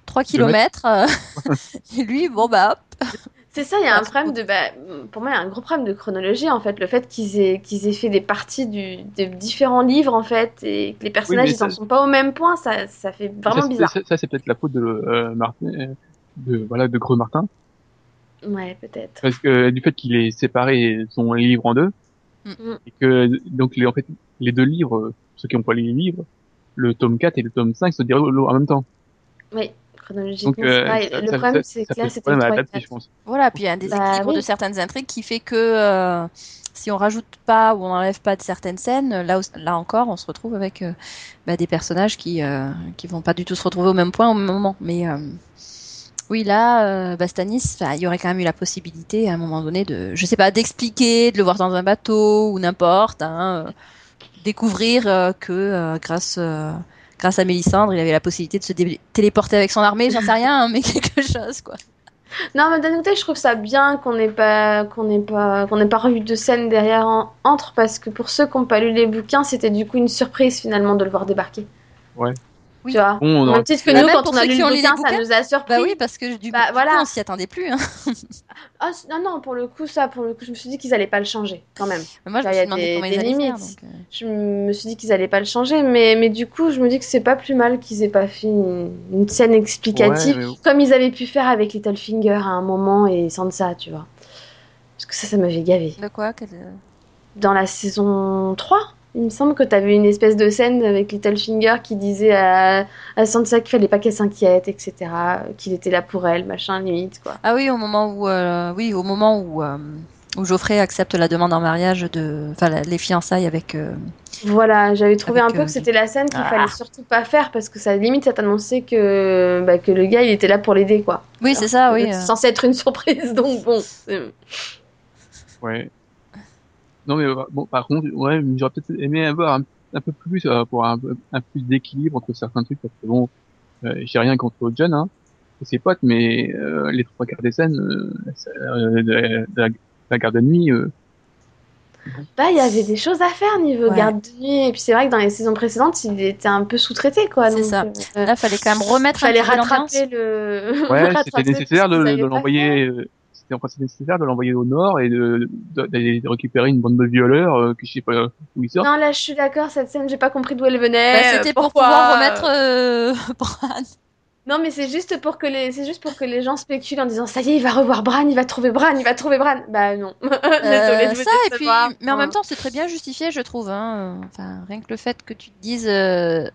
3 km. et lui, bon, bah, hop. C'est ça, il y a un problème de bah, pour moi il y a un gros problème de chronologie en fait, le fait qu'ils aient qu'ils aient fait des parties du des différents livres en fait et que les personnages mais ils sont pas au même point, ça ça fait vraiment ça, bizarre. Ça, ça, c'est peut-être la faute de euh, Martin, euh, de voilà, de Greux Martin, Ouais, peut-être. parce que du fait qu'il ait séparé son livre en deux, Mm. et que donc les en fait les deux livres, ceux qui ont pas les livres, le tome 4 et le tome 5 se déroulent en même temps. Oui, chronologiquement, Donc euh, c'est pareil. ça, Le ça- problème c'est que là c'était problème à le 3 et adapter, 4. je pense. Voilà, puis il y a un Bah, déséquilibre oui. de certaines intrigues qui fait que euh, si on rajoute pas ou on enlève pas de certaines scènes, là, là encore, on se retrouve avec euh, bah, des personnages qui euh, qui vont pas du tout se retrouver au même point au même moment. Mais euh, oui, là, euh, Stanis, enfin, il y aurait quand même eu la possibilité à un moment donné de, je sais pas, d'expliquer, de le voir dans un bateau ou n'importe, hein, euh, découvrir euh, que euh, grâce euh, grâce à Mélisandre, il avait la possibilité de se dé- téléporter avec son armée, j'en sais rien, hein, mais quelque chose quoi. Non, mais d'un côté, je trouve ça bien qu'on n'ait pas qu'on n'ait pas qu'on n'ait pas revu de scène derrière en- entre parce que pour ceux qui n'ont pas lu les bouquins, c'était du coup une surprise finalement de le voir débarquer. Ouais. Oui. Tu vois. Bon, même titre que nous, quand on a lu le bouquin, ça nous a surpris. Bah oui, parce que du, Bah, voilà. coup, on s'y attendait plus. Hein. Ah, non, non, pour le coup, ça, pour le coup, je me suis dit qu'ils allaient pas le changer quand même. Mais moi, je me y suis a demandé des- comment des ils allaient faire. limites. donc, euh, Je me suis dit qu'ils allaient pas le changer, mais, mais du coup, je me dis que c'est pas plus mal qu'ils aient pas fait une, une scène explicative Ouais, mais- comme ils avaient pu faire avec Littlefinger à un moment et Sansa, tu vois. Parce que ça, ça m'avait gavé. De quoi quel- euh, Dans la saison 3, Il me semble que tu avais une espèce de scène avec Littlefinger qui disait à, à Sansa qu'il fallait pas qu'elle s'inquiète, etc. Qu'il était là pour elle, machin, limite, quoi. Ah oui, au moment où, euh, oui, au moment où, euh, où Geoffrey accepte la demande en mariage de, enfin, la- les fiançailles avec. euh, Voilà, j'avais trouvé Avec, un peu euh, que c'était la scène qu'il Ah. fallait surtout pas faire parce que ça limite ça t'annonçait que bah, que le gars il était là pour l'aider quoi. Oui, c'est ça, oui. C'est censé être une surprise donc bon. Ouais. Non mais euh, bon, par contre, ouais, j'aurais peut-être aimé avoir un, un peu plus euh, pour un, plus d'équilibre entre certains trucs parce que bon, euh, j'ai rien contre John hein, et ses potes, mais euh, les trois quarts des scènes euh, euh, de, la- de la, de la garde de nuit, euh, Bah il y avait des choses à faire niveau Ouais. garde de nuit et puis c'est vrai que dans les saisons précédentes il était un peu sous-traité quoi. C'est donc, ça. euh, Là, fallait quand même remettre fallait peu l'ambiance. rattraper le. ouais, c'était nécessaire ce de, l'envoyer. Euh, C'était enfin, c'était nécessaire de l'envoyer au nord et de de- d'aller récupérer une bande de violeurs euh, que je sais pas où ils sortent. Non là je suis d'accord cette scène j'ai pas compris d'où elle venait. Bah, euh, C'était pour pouvoir euh, remettre euh, Bran. Non, mais c'est juste pour que les, c'est juste pour que les gens spéculent en disant ça y est, il va revoir Bran, il va trouver Bran, il va trouver Bran. Bah non. Désolée Euh, de vous ça et puis, mais en même temps, c'est très bien justifié, je trouve. Hein. Enfin, rien que le fait que tu te dises, euh,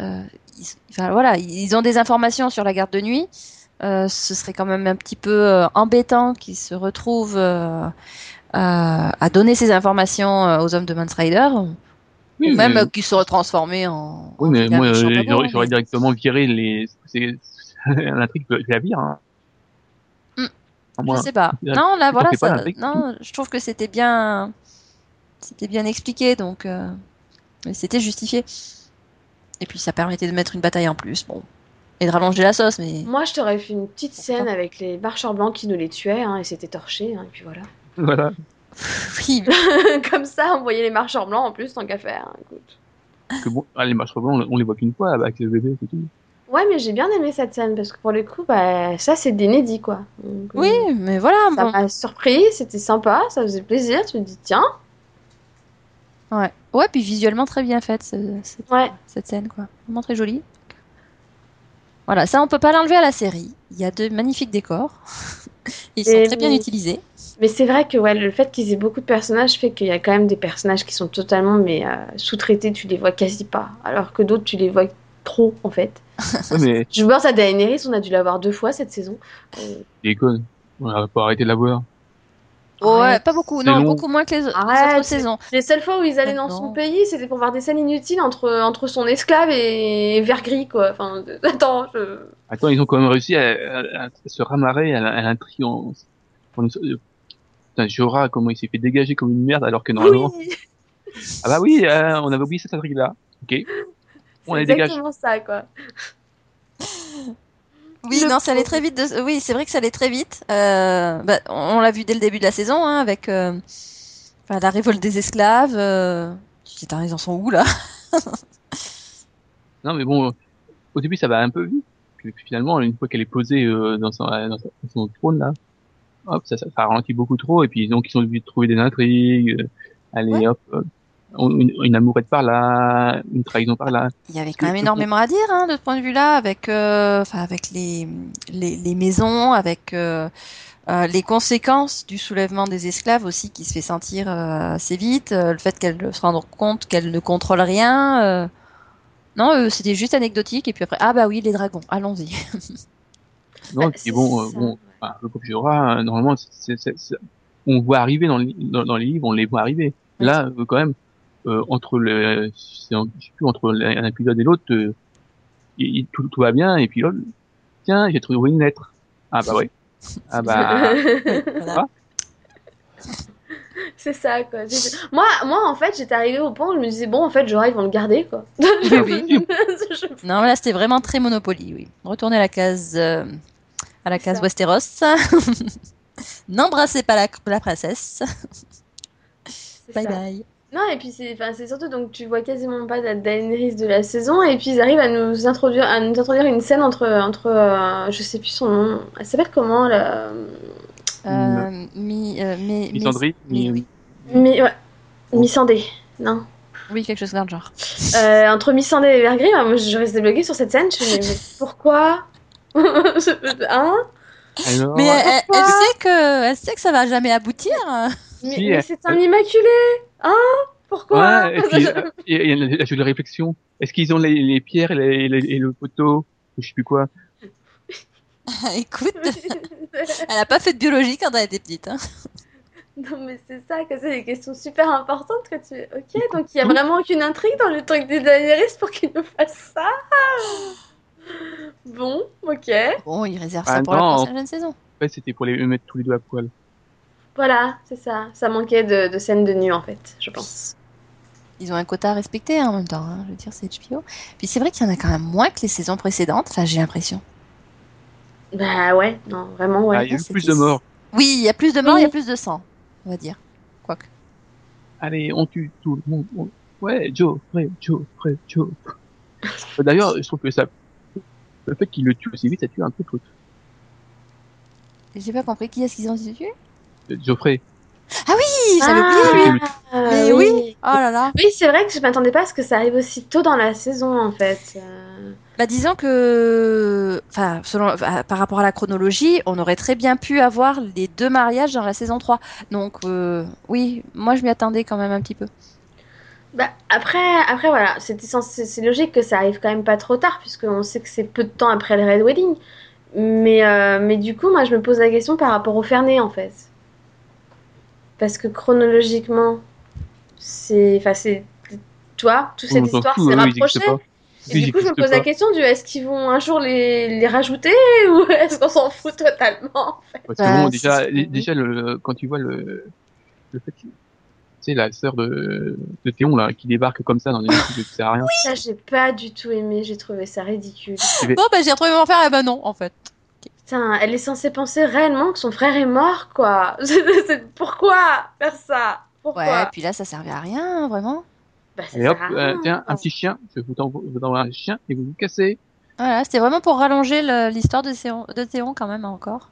euh, ils, enfin voilà, ils ont des informations sur la garde de nuit. Euh, ce serait quand même un petit peu euh, embêtant qu'ils se retrouvent euh, à, donner ces informations aux hommes de Mans Rider, Oui, ou même mais- qu'ils seraient transformés en. Oui, mais moi, j'aurais mais- directement viré les. C'est l'intrigue, je la vire. Hein. Hmm. Moi, Je sais pas. Non, là, voilà, ça, non, je trouve que c'était bien, c'était bien expliqué, donc euh, c'était justifié. Et puis ça permettait de mettre une bataille en plus, bon, et de rallonger la sauce, mais Moi, je t'aurais fait une petite scène avec les marcheurs blancs qui nous les tuaient, hein, et c'était torché, hein, et puis voilà. Voilà. oui, Comme ça, on voyait les marcheurs blancs en plus, tant qu'à faire. hein, écoute. Que bon, ah, les marches blancs, on, les voit qu'une fois avec le bébé, c'est tout. Ouais, mais j'ai bien aimé cette scène parce que pour le coup, bah, ça c'est d'inédit quoi. Donc, oui, euh, mais voilà, Ça bon. m'a surpris, c'était sympa, ça faisait plaisir. Tu te dis, tiens, ouais, ouais, puis visuellement très bien faite ce- cette, ouais. cette scène, quoi, vraiment très jolie. Voilà, ça on peut pas l'enlever à la série. Il y a de magnifiques décors, ils sont Et très bien utilisés. Mais c'est vrai que ouais, le fait qu'ils aient beaucoup de personnages fait qu'il y a quand même des personnages qui sont totalement mais euh, sous-traités, tu les vois quasi pas. Alors que d'autres, tu les vois trop en fait. Ouais, mais Je pense à Daenerys, on a dû la voir deux fois cette saison. Euh, con. On va pas arrêter de la voir. Ouais, pas beaucoup, non, long. beaucoup moins que les, Arrête. autres saisons. Les seules fois où ils allaient dans Non. son pays, c'était pour voir des scènes inutiles entre, entre son esclave et Vergris, quoi. Enfin, attends, je... Attends, ils ont quand même réussi à, à- à se ramarrer à, à l'intrigue en... Putain, Jorah, comment il s'est fait dégager comme une merde alors que normalement... Oui, Ah bah oui, euh, on avait oublié cette intrigue-là. Ok. On c'est les dégage. exactement ça, quoi. Oui, Le non, ça allait très vite. De... Oui, c'est vrai que ça allait très vite. Euh, bah, on l'a vu dès le début de la saison, hein, avec euh, enfin, la révolte des esclaves. Euh... Putain, ils en sont où là Non, mais bon, euh, au début, ça va un peu vite. Puis finalement, une fois qu'elle est posée euh, dans, son, dans, son, dans son trône, là, hop, ça, ça, ça ralentit beaucoup trop. Et puis, donc, ils sont obligés de trouver des intrigues. euh, allez, Ouais. hop, euh, une, une amourette par là, une trahison par là. Il y avait quand même énormément à dire hein, de ce point de vue-là, avec, euh, enfin, avec les, les, les maisons, avec euh, euh, les conséquences du soulèvement des esclaves aussi qui se fait sentir euh, assez vite, euh, le fait qu'elle se rende compte qu'elle ne contrôle rien. euh, Non, c'était juste anecdotique. Et puis après, ah bah oui, les dragons, allons-y. Non, c'est bon, euh, bon, enfin, le euh, normalement, c'est- on voit arriver dans, dans, dans les livres, on les voit arriver. Là, quand même, entre le, c'est en- je sais plus, entre un épisode et l'autre, euh, tout, tout va bien, et puis là, tiens, j'ai trouvé une lettre. Ah bah ouais. Ah bah, Voilà. c'est ça, quoi. Moi, moi, en fait, j'étais arrivée au point où je me disais, bon, en fait, Jorah, ils vont le garder, quoi. Oui, Non, là, c'était vraiment très Monopoly, oui. Retournez à la case, euh, à la case ça. Westeros. N'embrassez pas la, la princesse. Bye ça. bye. Non, et puis c'est enfin, c'est surtout, donc tu vois quasiment pas la Daenerys de la saison, et puis ils arrivent à nous introduire, à nous introduire une scène entre, entre euh, je sais plus son nom, elle s'appelle comment, là Euh, mi, euh, mi, mi- Misandrie, mi- mi- oui. Mi, ouais, Missandei, non. Oui, quelque chose dans le genre. Euh, entre Missandei et Vergris, moi je restais bloquée sur cette scène, je me dis, mais pourquoi? Hein? Alors, Mais elle, elle- sait que, elle sait que ça va jamais aboutir. Mais, c'est un immaculé Hein? Pourquoi? Ouais, et puis, euh, et- et la réflexion. Est-ce qu'ils ont les, les pierres et, les- les- et le poteau Je sais plus quoi? Écoute, elle a pas fait de biologie quand elle était petite. Hein. Non, mais c'est ça, que c'est des questions super importantes que tu. Ok, donc il y a vraiment aucune intrigue dans le truc des Daenerys pour qu'ils nous fassent ça? Bon, ok. Bon, ils réservent Ah, ça pour non. la prochaine saison. En fait, c'était pour les mettre tous les deux à poil. Voilà, c'est ça. Ça manquait de, de scènes de nu, en fait, je pense. Ils ont un quota à respecter hein, en même temps. hein, Je veux dire, c'est HBO. Puis c'est vrai qu'il y en a quand même moins que les saisons précédentes. Enfin, j'ai l'impression. Bah ouais, non, vraiment, ouais. Ah, il y a eu c'était- plus de morts. Oui, il y a plus de morts, il y a plus de sang, on va dire. Quoique. Allez, on tue tout le monde. On- Ouais, Joe, Frey, Joe, Frey, Joe. D'ailleurs, je trouve que ça, le fait qu'il le tue aussi vite, ça tue un peu l'autre. J'ai pas compris qui est-ce qu'ils ont tué? Geoffrey. Oui, j'avais Ah, oublié. lui. Mais oui. Oh là là. Oui, c'est vrai que je m'attendais pas à ce que ça arrive aussi tôt dans la saison, en fait. Euh, Bah disons que, enfin, selon, par rapport à la chronologie, on aurait très bien pu avoir les deux mariages dans la saison 3. Donc euh, oui, moi je m'y attendais quand même un petit peu. Bah, après, après voilà, c'est logique que ça arrive quand même pas trop tard, puisqu'on sait que c'est peu de temps après le Red Wedding. Mais, euh, mais du coup, moi, je me pose la question par rapport au Fernet, en fait. Parce que chronologiquement, c'est. Enfin, c'est. Toi, toute cette On histoire s'est rapprochée. Et du coup, je me pose pas. la question du est-ce qu'ils vont un jour les, les rajouter ou est-ce qu'on s'en fout totalement en fait? Parce que Bah, bon, déjà, déjà le, quand tu vois le, le fait que, tu sais, la sœur de, de Théon, là, qui débarque comme ça dans des trucs qui sert à rien. Ça, j'ai pas du tout aimé, j'ai trouvé ça ridicule. Bon bah j'ai retrouvé mon frère et ben non en fait. Putain, elle est censée penser réellement que son frère est mort, quoi. Pourquoi faire ça? Pourquoi? Ouais, puis là ça servait à rien vraiment. Bah, ça Et hop, sert à euh, tiens, un petit chien, je vous envoie un chien et vous vous cassez. Voilà, c'était vraiment pour rallonger l'histoire de Théon, de Théon quand même encore.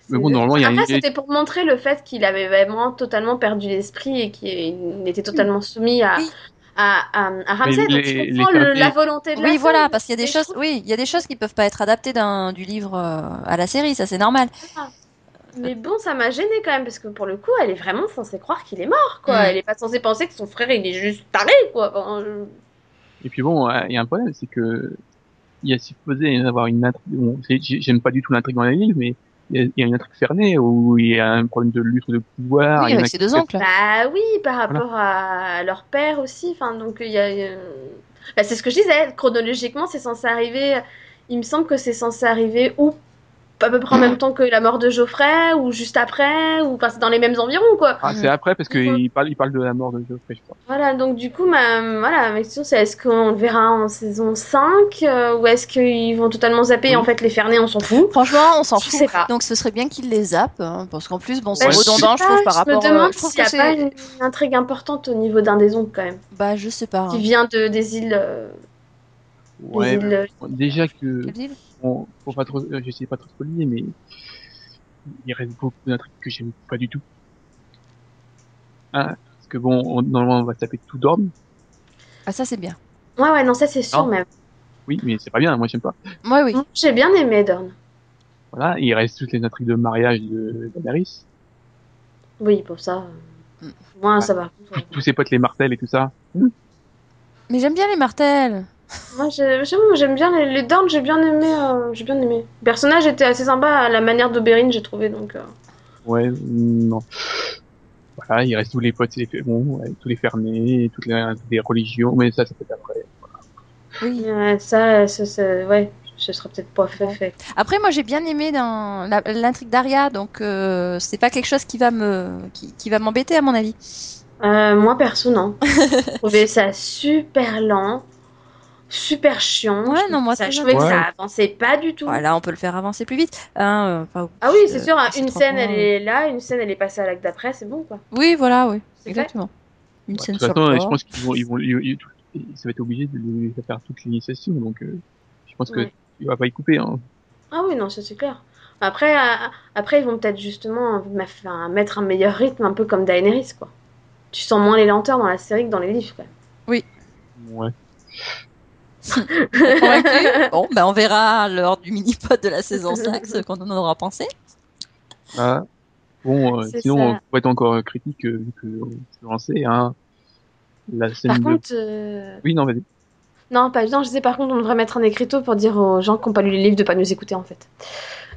C'est Mais bon, le- normalement, il y a Après, une- c'était pour montrer le fait qu'il avait vraiment totalement perdu l'esprit et qu'il était totalement soumis à, Oui. À, à, à Ramsay. Mais Donc, les- je comprends les le- Fernet- la volonté de la Oui, femme, voilà, parce qu'il y a des choses, trouve- oui, il y a des choses qui peuvent pas être adaptées d'un du livre euh, à la série, ça c'est normal. Mais bon, ça m'a gêné quand même parce que pour le coup, elle est vraiment censée croire qu'il est mort, quoi. Mm. Elle est pas censée penser que son frère il est juste taré, quoi. Enfin, je- Et puis bon, euh, il y a un problème, c'est que il y a supposé avoir une intrigue. Bon, j'aime pas du tout l'intrigue dans les livres, mais il y, a, une intrigue fernée où il y a un problème de lutte de pouvoir. Oui, avec ses deux oncles. Bah oui, par rapport à leur père aussi. Enfin, donc il y a. Bah, c'est ce que je disais. Chronologiquement, c'est censé arriver. Il me semble que c'est censé arriver ou à peu près en même temps que la mort de Geoffrey ou juste après ou enfin c'est dans les mêmes environs quoi. Ah, c'est après parce qu'il parle, il parle de la mort de Geoffrey, je crois. Voilà, donc du coup ma voilà, ma question c'est est-ce qu'on le verra en saison 5 euh, ou est-ce qu'ils vont totalement zapper Oui. en fait les Fernets on s'en fout? Franchement, on s'en Je fout. sais pas. Donc ce serait bien qu'ils les zappent, hein, parce qu'en plus, bon, c'est Bah, je redondant, sais je trouve, pas, par je rapport. me euh, demande je trouve s'il n'y a pas une, intrigue importante au niveau d'un des oncles quand même, Bah, je sais pas. qui hein. vient de des îles, euh, Ouais, euh, déjà que, bon, pour pas trop, euh, j'essaie pas trop spoiler, mais il reste beaucoup d'intrigues que j'aime pas du tout. Hein, parce que bon, on- normalement on va taper tout d'ordre. Ah, ça c'est bien. Ouais, ouais, non, ça c'est sûr Non. même. Oui, mais c'est pas bien, moi j'aime pas. Moi, oui. J'ai bien aimé Dorn. Voilà, il reste toutes les intrigues de mariage de Daenerys. Oui, pour ça. Mm. Moi, ça va. Tous- Tous ses potes les martels et tout ça. Mais j'aime bien les martels. Moi, j'ai- j'aime bien les, les Dorn, j'ai bien aimé. euh, j'ai bien aimé. Le personnage était assez sympa à la manière d'Oberyn, j'ai trouvé donc. euh, Ouais, non. Voilà, il reste tous les potes, les, bon, ouais, tous les fermés, toutes les, religions, mais ça, ça peut être après. Oui. ouais, ça, ça, ça- ouais, ce sera peut-être pas fait. fait. Après, moi, j'ai bien aimé dans l'intrigue d'Aria, donc euh, c'est pas quelque chose qui va me, qui, qui va m'embêter à mon avis. Euh, moi, perso, non. J'ai trouvé ça super lent, super chiant. Ouais, Je non, moi, ça, je trouvais que bien. ça avançait pas du tout. Voilà, on peut le faire avancer plus vite. Hein, euh, Ah oui, c'est de sûr, hein, une scène loin. elle est là, une scène elle est passée à l'acte d'après, c'est bon quoi. Oui, voilà, oui, exactement. Une De scène toute sur façon, le je pense qu'ils vont, ils vont, ils- ils- ils- ça va être obligé de lui faire toute l'initiation, donc euh, je pense que Ouais. il va pas y couper. Hein. Ah oui, non, ça c'est clair. Après, euh, après ils vont peut-être justement enfin, mettre un meilleur rythme, un peu comme Daenerys quoi. Tu sens moins les lenteurs dans la série que dans les livres quoi. Ouais. Bon, ben on verra lors du mini-pod de la saison 5 ce qu'on en aura pensé. Ah. Bon, euh, sinon, ça. on pourrait être encore critique euh, vu que s'est lancé. Hein. la scène Par de... contre, euh, Oui, non, vas-y. non, pas évident. Je disais par contre, on devrait mettre un écriteau pour dire aux gens qui n'ont pas lu les livres de pas nous écouter en fait.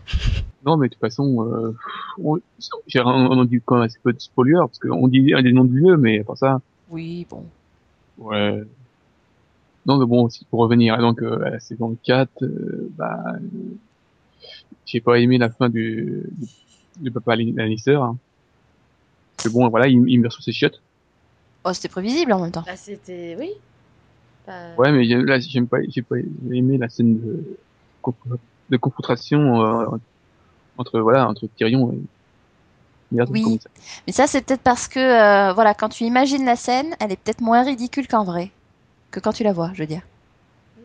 Non, mais de toute façon, euh, on, on, on dit quand même assez peu de spoilers, parce qu'on dit des noms de lieux, mais à part ça, Oui, bon. ouais. Non, mais bon, si pour revenir donc euh, à la saison 4, euh, bah, euh, j'ai pas aimé la fin du, du, du papa Lannister. Hein. Parce que bon, voilà, il, il meurt sur ses chiottes. Oh, c'était prévisible en même temps. Bah c'était, oui. Bah, Ouais, mais là, j'aime pas, j'ai pas aimé la scène de, de confrontation euh, entre voilà entre Tyrion et Merde, Oui. Mais ça, c'est peut-être parce que, euh, voilà, quand tu imagines la scène, elle est peut-être moins ridicule qu'en vrai. Que quand tu la vois, je veux dire.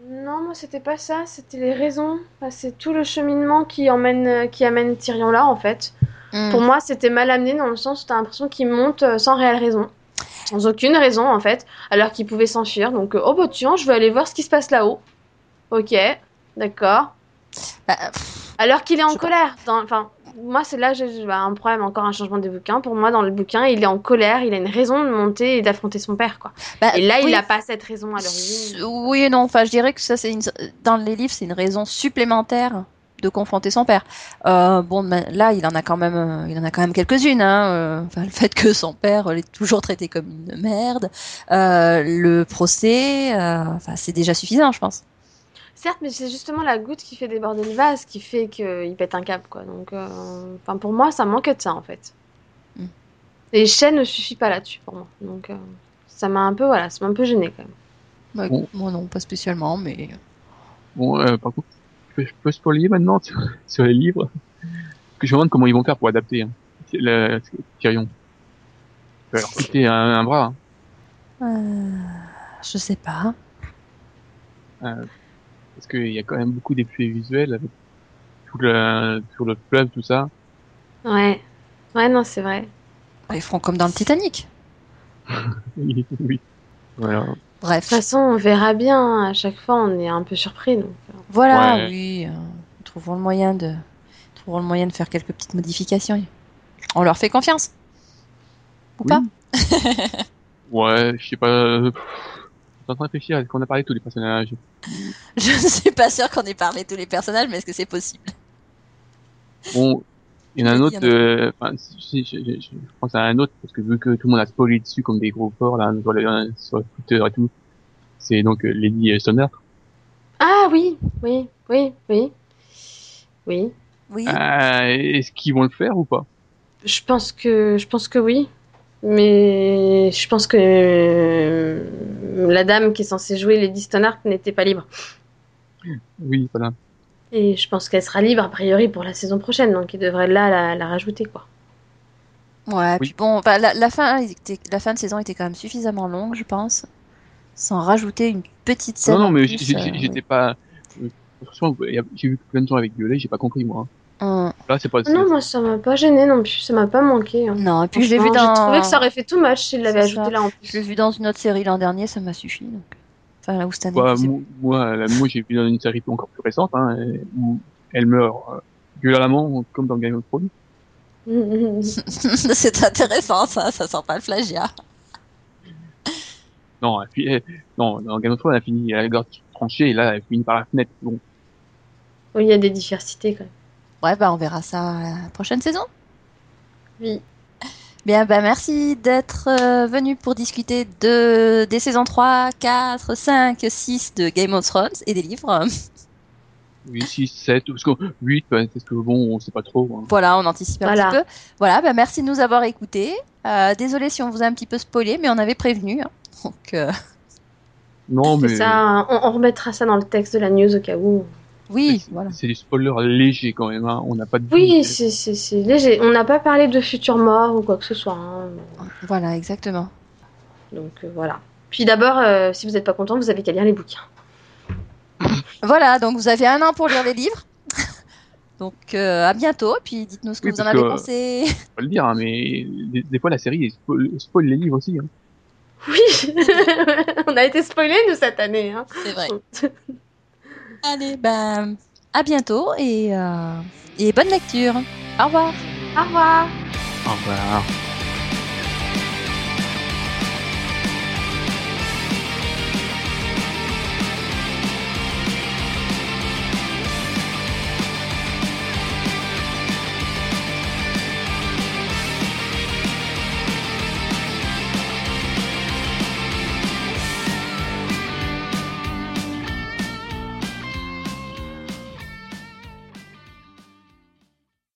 Non, moi c'était pas ça, c'était les raisons. Enfin, c'est tout le cheminement qui emmène, euh, qui amène Tyrion là en fait. Hmm. Pour moi, c'était mal amené dans le sens où t'as l'impression qu'il monte euh, sans réelle raison. Sans aucune raison en fait, alors qu'il pouvait s'enfuir. Donc, euh, oh bah tiens, je vais aller voir ce qui se passe là-haut. Ok, d'accord. Bah, Alors qu'il est en colère. Dans- Enfin, moi, c'est là j'ai bah, un problème, encore un changement des bouquins. Pour moi, dans le bouquin, il est en colère, il a une raison de monter et d'affronter son père, quoi. bah, Et là, oui. il a pas cette raison à l'origine. Oui et non. Enfin, je dirais que ça, c'est une... dans les livres, c'est une raison supplémentaire de confronter son père. Euh, bon, là, il en a quand même, euh, il en a quand même quelques-unes. Hein. euh, Enfin, le fait que son père l'ait toujours traité comme une merde, euh, le procès, euh, enfin, c'est déjà suffisant, je pense. Certes, mais c'est justement la goutte qui fait déborder le vase qui fait qu'il pète un câble, quoi. Donc, euh, enfin, pour moi, ça manquait de ça, en fait. Mm. Et chaîne ne suffit pas là-dessus, pour moi. Donc, euh, ça m'a un peu, voilà, ça m'a un peu gêné quand même. Bah, Bon. Moi non, pas spécialement, mais Bon, euh, par contre, je peux, spoiler maintenant sur, les livres? Que je me demande comment ils vont faire pour adapter hein, le, Tyrion. Couper un, un bras. hein. euh, je sais pas. Parce qu'il y a quand même beaucoup d'effets visuels avec tout le, sur le fleuve, tout ça. Ouais. Ouais, non, c'est vrai. Ils feront comme dans le Titanic. Oui, oui. Voilà. De Bref. toute façon, on verra bien. À chaque fois, on est un peu surpris. Donc, euh. Voilà, Ouais. oui. euh, ils trouveront le moyen de, le moyen de faire quelques petites modifications. On leur fait confiance. Ou Oui. pas Ouais, je sais pas. En train de réfléchir à ce qu'on a parlé de tous les personnages? Je ne suis pas sûre qu'on ait parlé de tous les personnages, mais est-ce que c'est possible? Bon, il y en a un autre, euh, enfin, si, je, je- je pense à un autre, parce que vu que tout le monde a spoilé dessus comme des gros porcs, là, sur, le, sur Twitter et tout, c'est donc euh, Lady Stoner. Ah oui, oui, oui, oui. Oui. Oui. Euh, Est-ce qu'ils vont le faire ou pas? Je pense que, je pense que oui. Mais je pense que euh, la dame qui est censée jouer Lady Stoneheart n'était pas libre. Oui, voilà. Et je pense qu'elle sera libre a priori pour la saison prochaine, donc il devrait là la, la rajouter quoi. Ouais. oui. Puis bon, la, la fin, était- la fin de saison était quand même suffisamment longue, je pense, sans rajouter une petite scène. Non, non, mais j'ai- euh, j'étais pas. euh, j'ai vu plein de gens avec violet, j'ai pas compris moi. Oui. Hum, Là, c'est pas. c'est- Non, moi ça m'a pas gêné non plus, ça m'a pas manqué. hein. Non, et puis je l'ai vu dans. J'ai trouvé que ça aurait fait too much s'il l'avait ajouté ça. là en Je l'ai plus. vu dans une autre série l'an dernier, ça m'a suffi. Donc. Enfin, là où cette année. Bah, mo- moi, la- moi, j'ai vu dans une série encore plus récente, hein, où elle meurt euh, violemment, comme dans Game of Thrones. c'est intéressant, ça. Ça sent pas le plagiat. Non, elle, fi- elle- non, dans Game of Thrones, elle a fini la gorge tranchée, et là, elle finit par la fenêtre. Bon, Oui, il y a des diversités quand même. Ouais, bah on verra ça la prochaine saison. Oui. Bien, bah merci d'être euh, venu pour discuter de des saisons 3, 4, 5, 6 de Game of Thrones et des livres. oui, 6, 7, parce que 8, parce que bon, on sait pas trop. hein. Voilà, on anticipe un Voilà. petit peu. Voilà, bah merci de nous avoir écoutés. Euh, désolé si on vous a un petit peu spoilé, mais on avait prévenu. hein. Donc euh, Non, mais C'est ça, on, on remettra ça dans le texte de la news au cas où. Oui, c'est voilà. c'est du spoiler léger quand même. Hein. On n'a pas de Oui, c'est c'est- c'est léger. On n'a pas parlé de futur mort ou quoi que ce soit. hein. Voilà, exactement. Donc euh, voilà. Puis d'abord, euh, si vous n'êtes pas content, vous avez qu'à lire les bouquins. Voilà, donc vous avez un an pour lire les livres. donc euh, à bientôt, puis dites-nous ce que Oui, vous en avez que- pensé. Faut le dire, hein, mais des, des fois la série spoil, spoil les livres aussi. Hein. Oui, on a été spoilés nous cette année. Hein. C'est vrai. Allez, ben à bientôt et, euh, et bonne lecture. Au revoir. Au revoir. Au revoir.